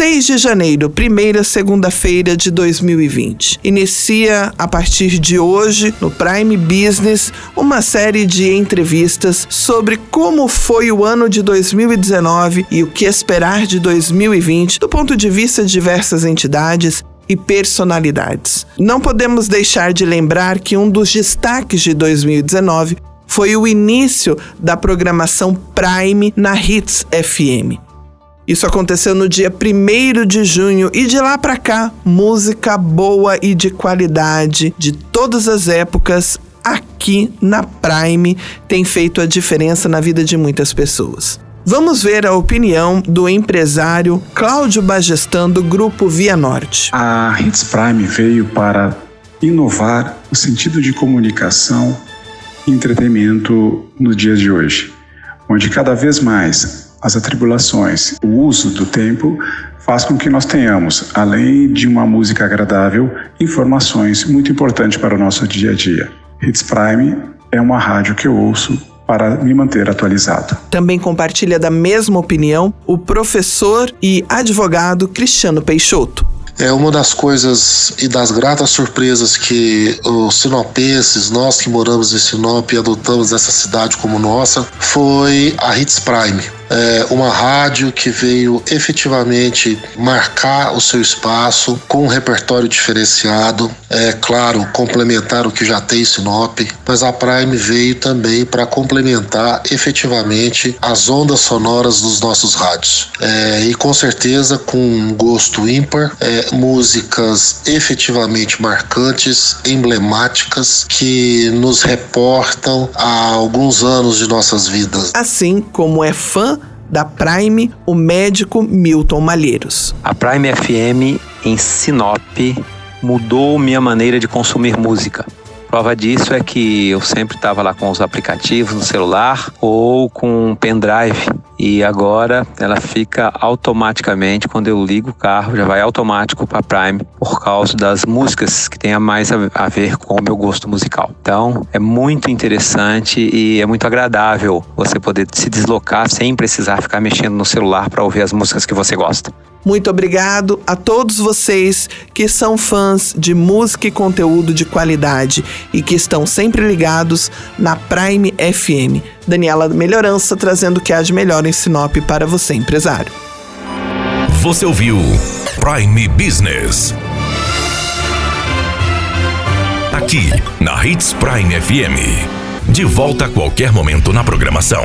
6 de janeiro, primeira segunda-feira de 2020. Inicia a partir de hoje, no Prime Business, uma série de entrevistas sobre como foi o ano de 2019 e o que esperar de 2020 do ponto de vista de diversas entidades e personalidades. Não podemos deixar de lembrar que um dos destaques de 2019 foi o início da programação Prime na Hits FM. Isso aconteceu no dia 1 de junho e de lá para cá, música boa e de qualidade de todas as épocas aqui na Prime tem feito a diferença na vida de muitas pessoas. Vamos ver a opinião do empresário Cláudio Bagestan do grupo Via Norte. A Hits Prime veio para inovar o sentido de comunicação e entretenimento nos dias de hoje, onde cada vez mais as atribulações, o uso do tempo faz com que nós tenhamos, além de uma música agradável, informações muito importantes para o nosso dia a dia. Hits Prime é uma rádio que eu ouço para me manter atualizado. Também compartilha da mesma opinião o professor e advogado Cristiano Peixoto. É uma das coisas e das gratas surpresas que os sinopenses, nós que moramos em Sinop e adotamos essa cidade como nossa, foi a Hits Prime é, uma rádio que veio efetivamente marcar o seu espaço com um repertório diferenciado, é claro, complementar o que já tem Sinop, mas a Prime veio também para complementar efetivamente as ondas sonoras dos nossos rádios. É, e com certeza com um gosto ímpar, é, músicas efetivamente marcantes, emblemáticas, que nos reportam a alguns anos de nossas vidas. Assim como é fã da Prime, o médico Milton Malheiros. A Prime FM em Sinop mudou minha maneira de consumir música. Prova disso é que eu sempre estava lá com os aplicativos no celular ou com um pendrive e agora ela fica automaticamente quando eu ligo o carro já vai automático para Prime por causa das músicas que tem a mais a ver com o meu gosto musical. Então é muito interessante e é muito agradável você poder se deslocar sem precisar ficar mexendo no celular para ouvir as músicas que você gosta. Muito obrigado a todos vocês que são fãs de música e conteúdo de qualidade e que estão sempre ligados na Prime FM. Daniela Melhorança trazendo o que há de melhor em Sinop para você, empresário. Você ouviu Prime Business. Aqui na Hits Prime FM. De volta a qualquer momento na programação.